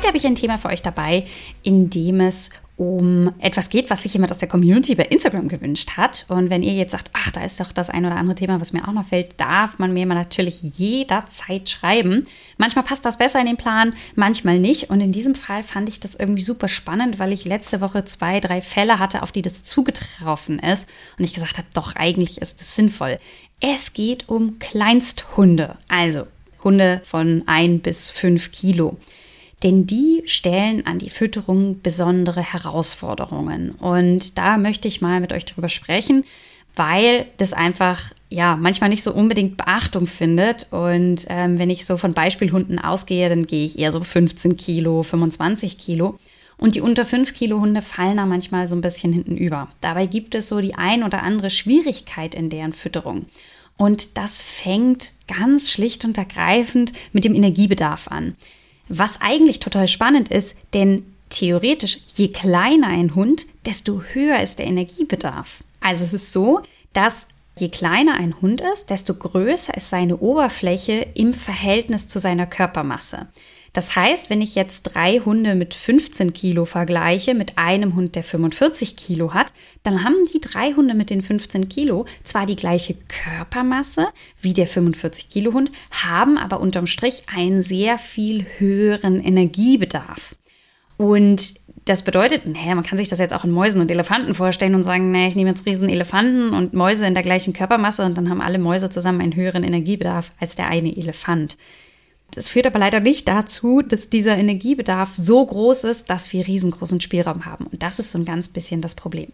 Heute habe ich ein Thema für euch dabei, in dem es um etwas geht, was sich jemand aus der Community bei Instagram gewünscht hat. Und wenn ihr jetzt sagt, ach, da ist doch das ein oder andere Thema, was mir auch noch fällt, darf man mir natürlich jederzeit schreiben. Manchmal passt das besser in den Plan, manchmal nicht. Und in diesem Fall fand ich das irgendwie super spannend, weil ich letzte Woche zwei, drei Fälle hatte, auf die das zugetroffen ist. Und ich gesagt habe, doch, eigentlich ist das sinnvoll. Es geht um Kleinsthunde, also Hunde von ein bis fünf Kilo denn die stellen an die Fütterung besondere Herausforderungen. Und da möchte ich mal mit euch drüber sprechen, weil das einfach ja manchmal nicht so unbedingt Beachtung findet. Und ähm, wenn ich so von Beispielhunden ausgehe, dann gehe ich eher so 15 Kilo, 25 Kilo. Und die unter 5 Kilo Hunde fallen da manchmal so ein bisschen hinten über. Dabei gibt es so die ein oder andere Schwierigkeit in deren Fütterung. Und das fängt ganz schlicht und ergreifend mit dem Energiebedarf an. Was eigentlich total spannend ist, denn theoretisch, je kleiner ein Hund, desto höher ist der Energiebedarf. Also es ist so, dass je kleiner ein Hund ist, desto größer ist seine Oberfläche im Verhältnis zu seiner Körpermasse. Das heißt, wenn ich jetzt drei Hunde mit 15 Kilo vergleiche mit einem Hund, der 45 Kilo hat, dann haben die drei Hunde mit den 15 Kilo zwar die gleiche Körpermasse wie der 45 Kilo Hund, haben aber unterm Strich einen sehr viel höheren Energiebedarf. Und das bedeutet, naja, man kann sich das jetzt auch in Mäusen und Elefanten vorstellen und sagen, naja, ich nehme jetzt riesen Elefanten und Mäuse in der gleichen Körpermasse und dann haben alle Mäuse zusammen einen höheren Energiebedarf als der eine Elefant. Das führt aber leider nicht dazu, dass dieser Energiebedarf so groß ist, dass wir riesengroßen Spielraum haben. Und das ist so ein ganz bisschen das Problem.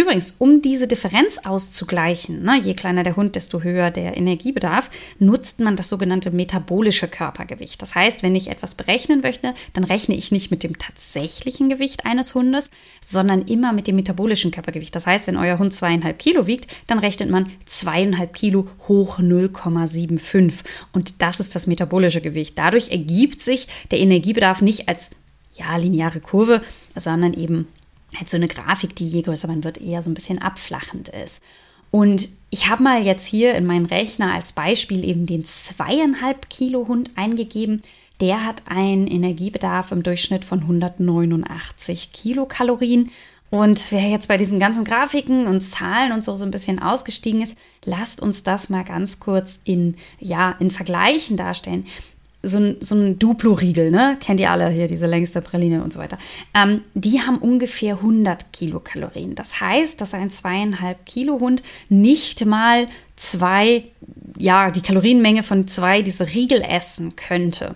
Übrigens, um diese Differenz auszugleichen, ne, je kleiner der Hund, desto höher der Energiebedarf, nutzt man das sogenannte metabolische Körpergewicht. Das heißt, wenn ich etwas berechnen möchte, dann rechne ich nicht mit dem tatsächlichen Gewicht eines Hundes, sondern immer mit dem metabolischen Körpergewicht. Das heißt, wenn euer Hund zweieinhalb Kilo wiegt, dann rechnet man zweieinhalb Kilo hoch 0,75. Und das ist das metabolische Gewicht. Dadurch ergibt sich der Energiebedarf nicht als ja, lineare Kurve, sondern eben halt so eine Grafik, die je größer man wird, eher so ein bisschen abflachend ist. Und ich habe mal jetzt hier in meinen Rechner als Beispiel eben den zweieinhalb Kilo Hund eingegeben. Der hat einen Energiebedarf im Durchschnitt von 189 Kilokalorien. Und wer jetzt bei diesen ganzen Grafiken und Zahlen und so so ein bisschen ausgestiegen ist, lasst uns das mal ganz kurz in, ja, in Vergleichen darstellen so ein, so ein Duplo-Riegel, ne? Kennt ihr alle hier, diese längste Praline und so weiter. Ähm, die haben ungefähr 100 Kilokalorien. Das heißt, dass ein zweieinhalb Kilo Hund nicht mal zwei, ja, die Kalorienmenge von zwei diese Riegel essen könnte.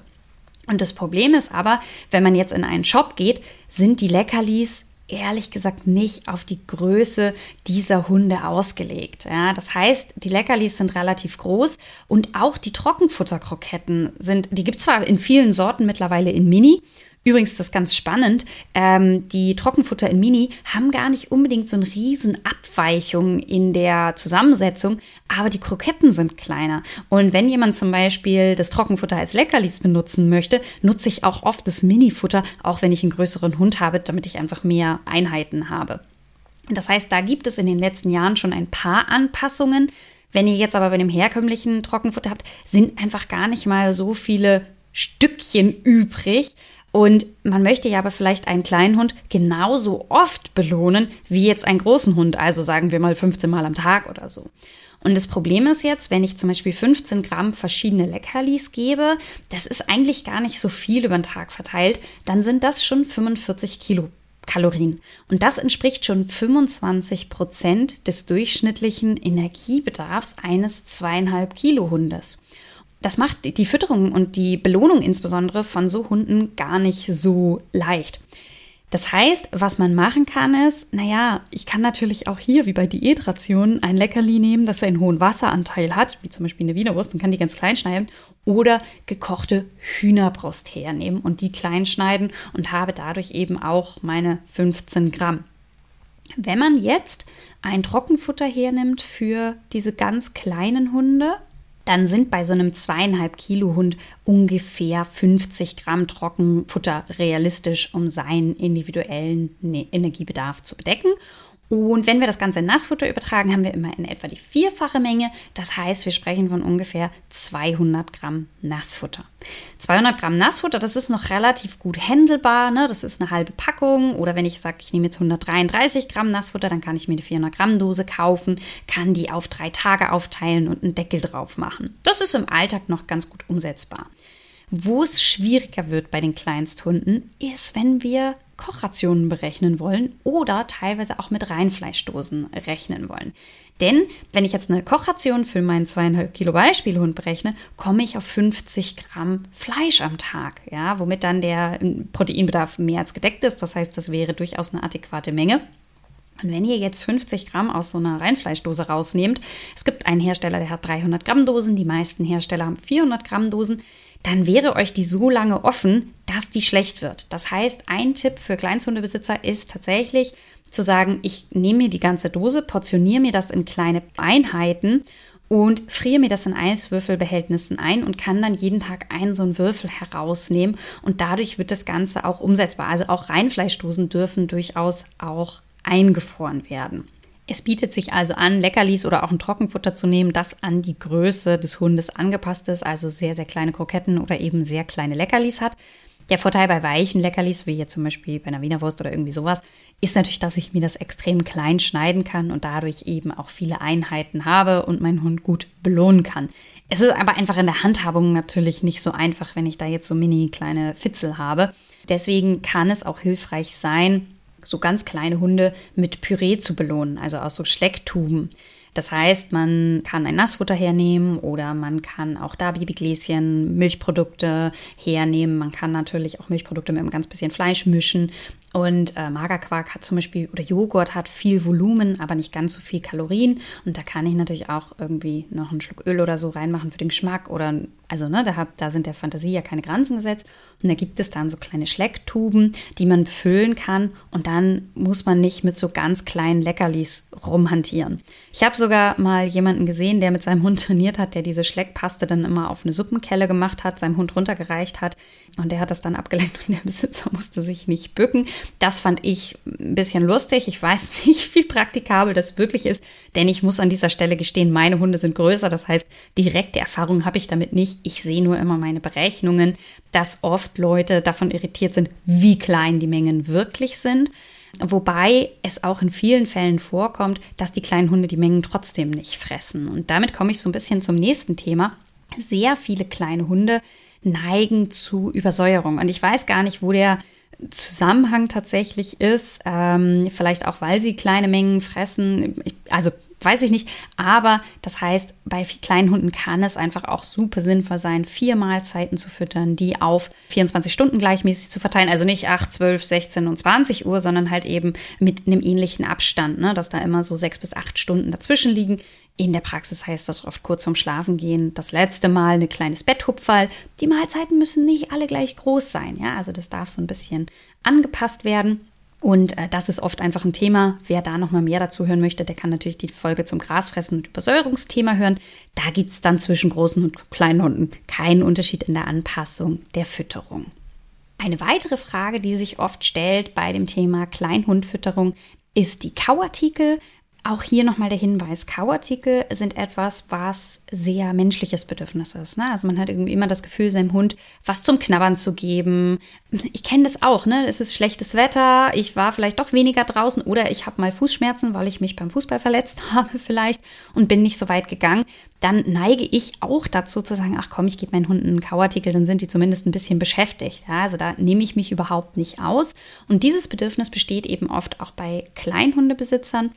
Und das Problem ist aber, wenn man jetzt in einen Shop geht, sind die Leckerlis ehrlich gesagt nicht auf die Größe dieser Hunde ausgelegt. Ja, das heißt, die Leckerlis sind relativ groß und auch die Trockenfutterkroketten sind, die gibt es zwar in vielen Sorten mittlerweile in Mini Übrigens, das ist ganz spannend. Ähm, die Trockenfutter in Mini haben gar nicht unbedingt so eine riesen Abweichung in der Zusammensetzung, aber die Kroketten sind kleiner. Und wenn jemand zum Beispiel das Trockenfutter als Leckerlis benutzen möchte, nutze ich auch oft das Mini-Futter, auch wenn ich einen größeren Hund habe, damit ich einfach mehr Einheiten habe. Das heißt, da gibt es in den letzten Jahren schon ein paar Anpassungen. Wenn ihr jetzt aber bei dem herkömmlichen Trockenfutter habt, sind einfach gar nicht mal so viele Stückchen übrig, und man möchte ja aber vielleicht einen kleinen Hund genauso oft belohnen wie jetzt einen großen Hund, also sagen wir mal 15 Mal am Tag oder so. Und das Problem ist jetzt, wenn ich zum Beispiel 15 Gramm verschiedene Leckerlis gebe, das ist eigentlich gar nicht so viel über den Tag verteilt, dann sind das schon 45 Kilokalorien. Und das entspricht schon 25 Prozent des durchschnittlichen Energiebedarfs eines zweieinhalb Kilo Hundes das macht die Fütterung und die Belohnung insbesondere von so Hunden gar nicht so leicht. Das heißt, was man machen kann, ist, naja, ich kann natürlich auch hier, wie bei Diätrationen, ein Leckerli nehmen, das einen hohen Wasseranteil hat, wie zum Beispiel eine Wienerwurst, und kann die ganz klein schneiden, oder gekochte Hühnerbrust hernehmen und die klein schneiden und habe dadurch eben auch meine 15 Gramm. Wenn man jetzt ein Trockenfutter hernimmt für diese ganz kleinen Hunde, dann sind bei so einem zweieinhalb Kilo Hund ungefähr 50 Gramm Trockenfutter realistisch, um seinen individuellen ne-, Energiebedarf zu bedecken. Und wenn wir das Ganze in Nassfutter übertragen, haben wir immer in etwa die vierfache Menge. Das heißt, wir sprechen von ungefähr 200 Gramm Nassfutter. 200 Gramm Nassfutter, das ist noch relativ gut handelbar. Ne? Das ist eine halbe Packung. Oder wenn ich sage, ich nehme jetzt 133 Gramm Nassfutter, dann kann ich mir eine 400 Gramm Dose kaufen, kann die auf drei Tage aufteilen und einen Deckel drauf machen. Das ist im Alltag noch ganz gut umsetzbar. Wo es schwieriger wird bei den Kleinsthunden, ist, wenn wir Kochrationen berechnen wollen oder teilweise auch mit Reinfleischdosen rechnen wollen. Denn wenn ich jetzt eine Kochration für meinen zweieinhalb Kilo Beispielhund berechne, komme ich auf 50 Gramm Fleisch am Tag, ja, womit dann der Proteinbedarf mehr als gedeckt ist. Das heißt, das wäre durchaus eine adäquate Menge. Und wenn ihr jetzt 50 Gramm aus so einer Reinfleischdose rausnehmt, es gibt einen Hersteller, der hat 300 Gramm Dosen, die meisten Hersteller haben 400 Gramm Dosen, dann wäre euch die so lange offen, dass die schlecht wird. Das heißt, ein Tipp für Kleinsthundebesitzer ist tatsächlich zu sagen, ich nehme mir die ganze Dose, portioniere mir das in kleine Einheiten und friere mir das in Eiswürfelbehältnissen ein und kann dann jeden Tag einen so einen Würfel herausnehmen und dadurch wird das Ganze auch umsetzbar. Also auch Reinfleischdosen dürfen durchaus auch eingefroren werden. Es bietet sich also an, Leckerlis oder auch ein Trockenfutter zu nehmen, das an die Größe des Hundes angepasst ist, also sehr, sehr kleine Kroketten oder eben sehr kleine Leckerlis hat. Der Vorteil bei weichen Leckerlis, wie hier zum Beispiel bei einer Wiener oder irgendwie sowas, ist natürlich, dass ich mir das extrem klein schneiden kann und dadurch eben auch viele Einheiten habe und meinen Hund gut belohnen kann. Es ist aber einfach in der Handhabung natürlich nicht so einfach, wenn ich da jetzt so mini kleine Fitzel habe. Deswegen kann es auch hilfreich sein, so ganz kleine Hunde mit Püree zu belohnen, also aus so Schlecktuben. Das heißt, man kann ein Nassfutter hernehmen oder man kann auch da Babygläschen, Milchprodukte hernehmen. Man kann natürlich auch Milchprodukte mit einem ganz bisschen Fleisch mischen. Und äh, Magerquark hat zum Beispiel, oder Joghurt hat viel Volumen, aber nicht ganz so viel Kalorien. Und da kann ich natürlich auch irgendwie noch einen Schluck Öl oder so reinmachen für den Geschmack. Oder, also, ne, da, hab, da sind der Fantasie ja keine Grenzen gesetzt. Und da gibt es dann so kleine Schlecktuben, die man befüllen kann. Und dann muss man nicht mit so ganz kleinen Leckerlis rumhantieren. Ich habe sogar mal jemanden gesehen, der mit seinem Hund trainiert hat, der diese Schleckpaste dann immer auf eine Suppenkelle gemacht hat, seinem Hund runtergereicht hat. Und der hat das dann abgelenkt und der Besitzer musste sich nicht bücken. Das fand ich ein bisschen lustig. Ich weiß nicht, wie praktikabel das wirklich ist, denn ich muss an dieser Stelle gestehen, meine Hunde sind größer. Das heißt, direkte Erfahrung habe ich damit nicht. Ich sehe nur immer meine Berechnungen, dass oft Leute davon irritiert sind, wie klein die Mengen wirklich sind. Wobei es auch in vielen Fällen vorkommt, dass die kleinen Hunde die Mengen trotzdem nicht fressen. Und damit komme ich so ein bisschen zum nächsten Thema. Sehr viele kleine Hunde neigen zu Übersäuerung. Und ich weiß gar nicht, wo der Zusammenhang tatsächlich ist. Ähm, vielleicht auch, weil sie kleine Mengen fressen. Ich, also weiß ich nicht. Aber das heißt, bei kleinen Hunden kann es einfach auch super sinnvoll sein, vier Mahlzeiten zu füttern, die auf 24 Stunden gleichmäßig zu verteilen. Also nicht 8, 12, 16 und 20 Uhr, sondern halt eben mit einem ähnlichen Abstand, ne? dass da immer so sechs bis acht Stunden dazwischen liegen. In der Praxis heißt das oft kurz vorm Schlafengehen das letzte Mal ein kleines Betthupferl. Die Mahlzeiten müssen nicht alle gleich groß sein, ja, also das darf so ein bisschen angepasst werden. Und äh, das ist oft einfach ein Thema. Wer da nochmal mehr dazu hören möchte, der kann natürlich die Folge zum Grasfressen und Übersäuerungsthema hören. Da gibt es dann zwischen großen und kleinen Hunden keinen Unterschied in der Anpassung der Fütterung. Eine weitere Frage, die sich oft stellt bei dem Thema Kleinhundfütterung, ist die Kauartikel. Auch hier nochmal der Hinweis, Kauartikel sind etwas, was sehr menschliches Bedürfnis ist. Ne? Also man hat irgendwie immer das Gefühl, seinem Hund was zum Knabbern zu geben. Ich kenne das auch, ne? Es ist schlechtes Wetter, ich war vielleicht doch weniger draußen oder ich habe mal Fußschmerzen, weil ich mich beim Fußball verletzt habe vielleicht und bin nicht so weit gegangen. Dann neige ich auch dazu zu sagen, ach komm, ich gebe meinen Hunden einen Kauartikel, dann sind die zumindest ein bisschen beschäftigt. Ja? Also da nehme ich mich überhaupt nicht aus. Und dieses Bedürfnis besteht eben oft auch bei Kleinhundebesitzern.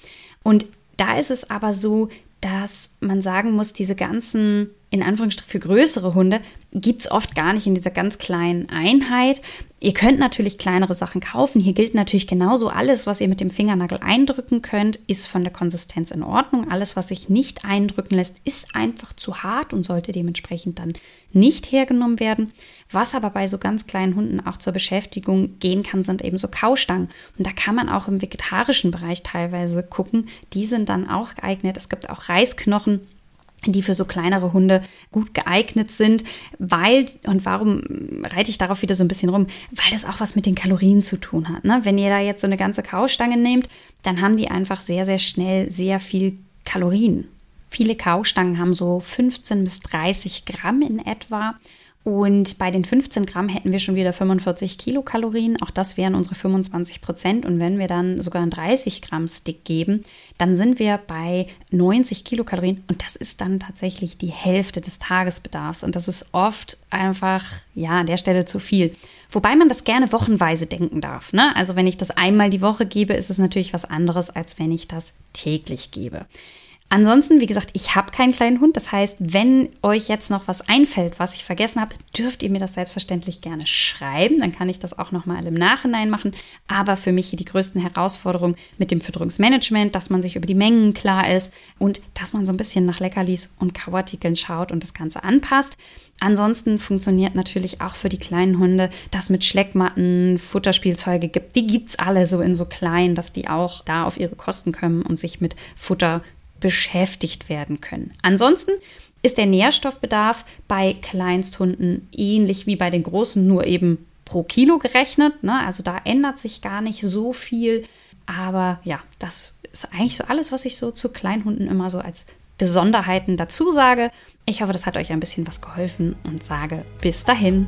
Und da ist es aber so, dass man sagen muss, diese ganzen, in Anführungsstrichen für größere Hunde, gibt es oft gar nicht in dieser ganz kleinen Einheit. Ihr könnt natürlich kleinere Sachen kaufen. Hier gilt natürlich genauso alles, was ihr mit dem Fingernagel eindrücken könnt, ist von der Konsistenz in Ordnung. Alles, was sich nicht eindrücken lässt, ist einfach zu hart und sollte dementsprechend dann nicht hergenommen werden. Was aber bei so ganz kleinen Hunden auch zur Beschäftigung gehen kann, sind eben so Kaustangen. Und da kann man auch im vegetarischen Bereich teilweise gucken. Die sind dann auch geeignet. Es gibt auch Reisknochen die für so kleinere Hunde gut geeignet sind, weil, und warum reite ich darauf wieder so ein bisschen rum, weil das auch was mit den Kalorien zu tun hat. Ne? Wenn ihr da jetzt so eine ganze Kaustange nehmt, dann haben die einfach sehr, sehr schnell sehr viel Kalorien. Viele Kaustangen haben so 15 bis 30 Gramm in etwa und bei den 15 Gramm hätten wir schon wieder 45 Kilokalorien. Auch das wären unsere 25 Prozent. Und wenn wir dann sogar einen 30 Gramm Stick geben, dann sind wir bei 90 Kilokalorien. Und das ist dann tatsächlich die Hälfte des Tagesbedarfs. Und das ist oft einfach, ja, an der Stelle zu viel. Wobei man das gerne wochenweise denken darf. Ne? Also wenn ich das einmal die Woche gebe, ist es natürlich was anderes, als wenn ich das täglich gebe. Ansonsten, wie gesagt, ich habe keinen kleinen Hund. Das heißt, wenn euch jetzt noch was einfällt, was ich vergessen habe, dürft ihr mir das selbstverständlich gerne schreiben. Dann kann ich das auch nochmal im Nachhinein machen. Aber für mich hier die größten Herausforderungen mit dem Fütterungsmanagement, dass man sich über die Mengen klar ist und dass man so ein bisschen nach Leckerlis und Kauartikeln schaut und das Ganze anpasst. Ansonsten funktioniert natürlich auch für die kleinen Hunde, dass mit Schleckmatten Futterspielzeuge gibt. Die gibt es alle so in so klein, dass die auch da auf ihre Kosten kommen und sich mit Futter beschäftigt werden können. Ansonsten ist der Nährstoffbedarf bei Kleinsthunden ähnlich wie bei den großen, nur eben pro Kilo gerechnet. Ne? Also da ändert sich gar nicht so viel. Aber ja, das ist eigentlich so alles, was ich so zu Kleinhunden immer so als Besonderheiten dazu sage. Ich hoffe, das hat euch ein bisschen was geholfen und sage bis dahin.